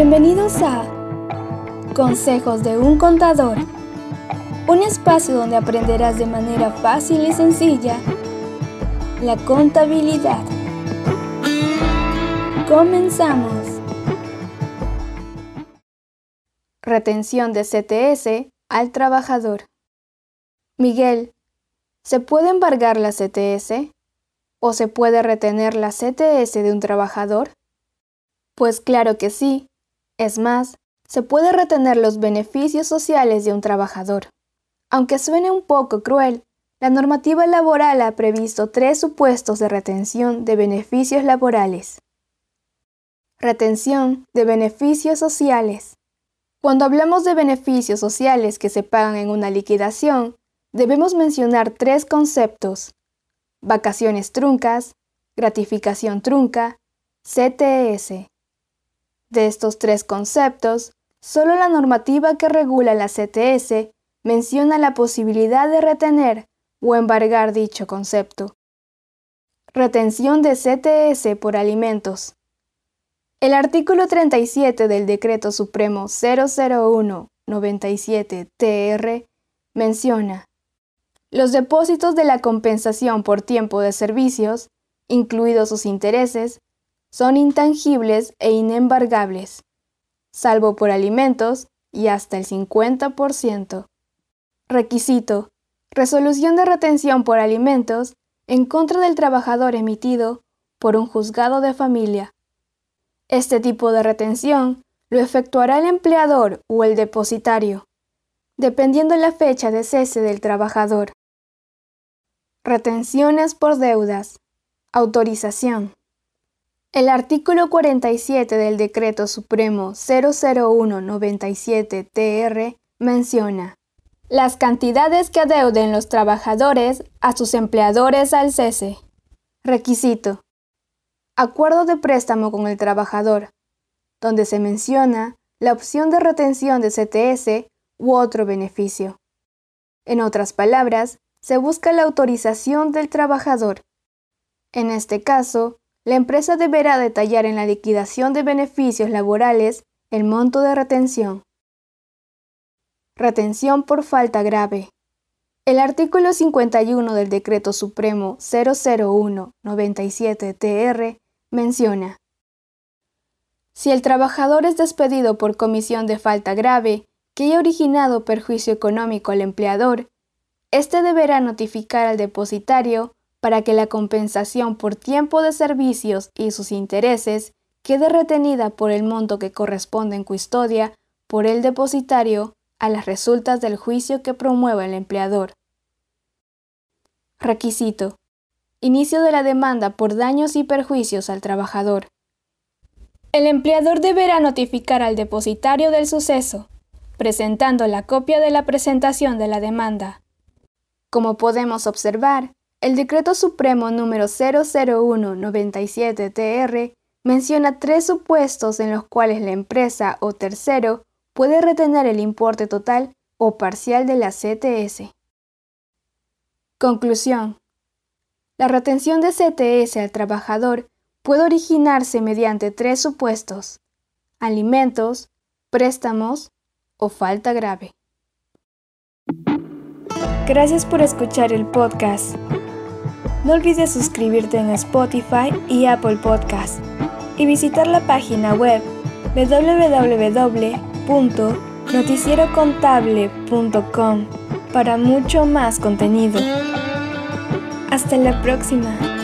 Bienvenidos a Consejos de un Contador, un espacio donde aprenderás de manera fácil y sencilla la contabilidad. Comenzamos. Retención de CTS al trabajador. Miguel, ¿se puede embargar la CTS? ¿O se puede retener la CTS de un trabajador? Pues claro que sí, es más, se puede retener los beneficios sociales de un trabajador. Aunque suene un poco cruel, la normativa laboral ha previsto tres supuestos de retención de beneficios laborales. Retención de beneficios sociales. Cuando hablamos de beneficios sociales que se pagan en una liquidación, debemos mencionar tres conceptos. Vacaciones truncas, gratificación trunca, CTS. De estos tres conceptos, solo la normativa que regula la CTS menciona la posibilidad de retener o embargar dicho concepto. Retención de CTS por alimentos. El artículo 37 del Decreto Supremo 001-97-TR menciona los depósitos de la compensación por tiempo de servicios, incluidos sus intereses, son intangibles e inembargables, salvo por alimentos y hasta el 50%. Requisito. Resolución de retención por alimentos en contra del trabajador emitido por un juzgado de familia. Este tipo de retención lo efectuará el empleador o el depositario, dependiendo la fecha de cese del trabajador. Retenciones por deudas. Autorización. El artículo 47 del Decreto Supremo 001-97-TR menciona las cantidades que adeuden los trabajadores a sus empleadores al cese. Requisito. Acuerdo de préstamo con el trabajador, donde se menciona la opción de retención de CTS u otro beneficio. En otras palabras, se busca la autorización del trabajador. En este caso, la empresa deberá detallar en la liquidación de beneficios laborales el monto de retención. Retención por falta grave. El artículo 51 del Decreto Supremo 001-97-TR menciona Si el trabajador es despedido por comisión de falta grave que haya originado perjuicio económico al empleador, éste deberá notificar al depositario para que la compensación por tiempo de servicios y sus intereses quede retenida por el monto que corresponde en custodia por el depositario a las resultas del juicio que promueva el empleador. Requisito. Inicio de la demanda por daños y perjuicios al trabajador. El empleador deberá notificar al depositario del suceso, presentando la copia de la presentación de la demanda. Como podemos observar, el Decreto Supremo número 001-97-TR menciona tres supuestos en los cuales la empresa o tercero puede retener el importe total o parcial de la CTS. Conclusión. La retención de CTS al trabajador puede originarse mediante tres supuestos, alimentos, préstamos o falta grave. Gracias por escuchar el podcast. No olvides suscribirte en Spotify y Apple Podcast y visitar la página web www.noticierocontable.com para mucho más contenido. Hasta la próxima.